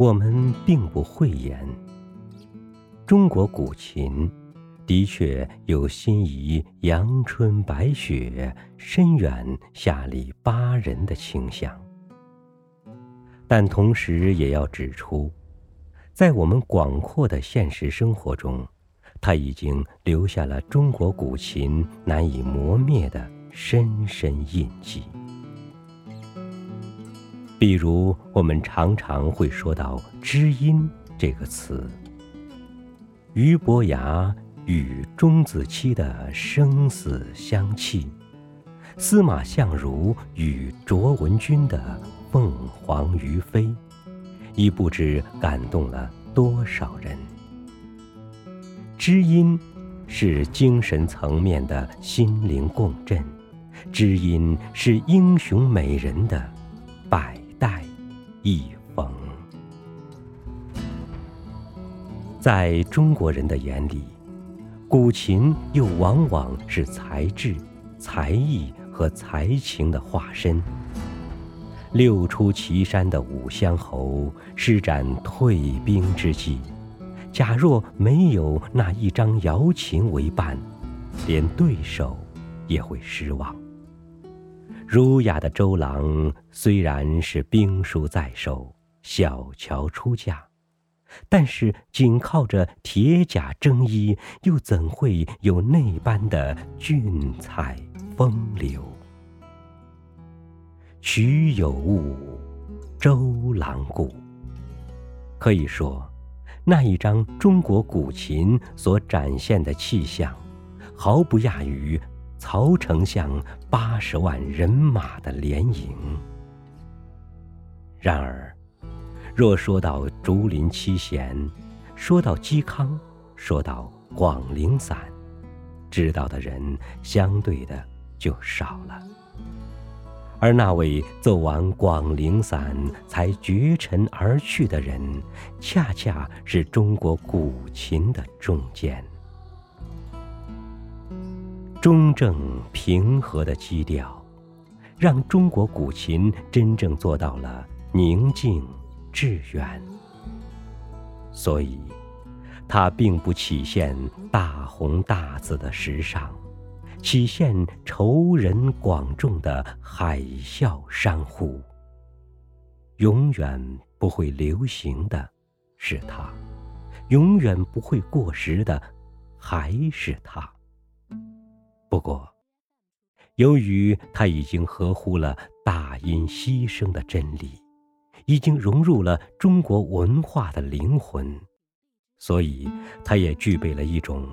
我们并不讳言，中国古琴的确有心仪阳春白雪、深远下里巴人的倾向，但同时也要指出，在我们广阔的现实生活中，它已经留下了中国古琴难以磨灭的深深印记。比如，我们常常会说到“知音”这个词。俞伯牙与钟子期的生死相契，司马相如与卓文君的凤凰于飞，已不知感动了多少人。知音是精神层面的心灵共振，知音是英雄美人的百。待一逢，在中国人的眼里，古琴又往往是才智、才艺和才情的化身。六出祁山的武乡侯施展退兵之计，假若没有那一张瑶琴为伴，连对手也会失望。儒雅的周郎虽然是兵书在手，小乔出嫁，但是仅靠着铁甲征衣，又怎会有那般的俊采风流？曲有误，周郎顾。可以说，那一张中国古琴所展现的气象，毫不亚于。曹丞相八十万人马的联营。然而，若说到竹林七贤，说到嵇康，说到广陵散，知道的人相对的就少了。而那位奏完广陵散才绝尘而去的人，恰恰是中国古琴的中坚。中正平和的基调，让中国古琴真正做到了宁静致远。所以，它并不体现大红大紫的时尚，体现愁人广众的海啸山呼。永远不会流行的，是它；永远不会过时的，还是它。不过，由于它已经合乎了大音牺牲的真理，已经融入了中国文化的灵魂，所以它也具备了一种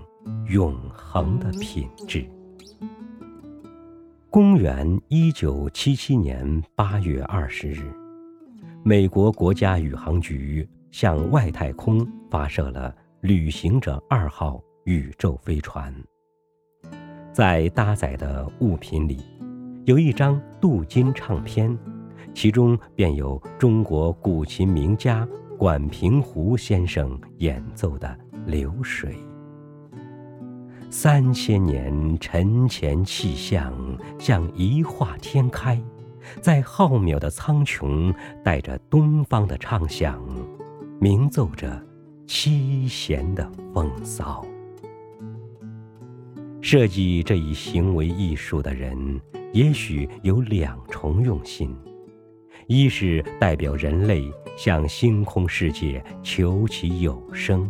永恒的品质。公元一九七七年八月二十日，美国国家宇航局向外太空发射了旅行者二号宇宙飞船。在搭载的物品里，有一张镀金唱片，其中便有中国古琴名家管平湖先生演奏的《流水》。三千年沉潜气象，像一画天开，在浩渺的苍穹，带着东方的唱响，鸣奏着七弦的风骚。设计这一行为艺术的人，也许有两重用心：一是代表人类向星空世界求其有声；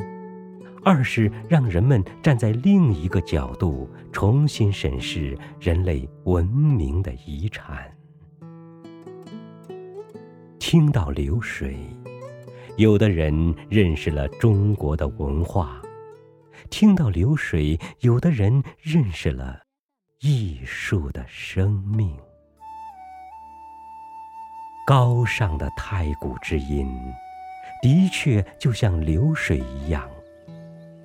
二是让人们站在另一个角度重新审视人类文明的遗产。听到流水，有的人认识了中国的文化。听到流水，有的人认识了艺术的生命。高尚的太古之音，的确就像流水一样，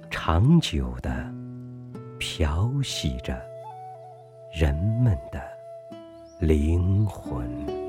长久的漂洗着人们的灵魂。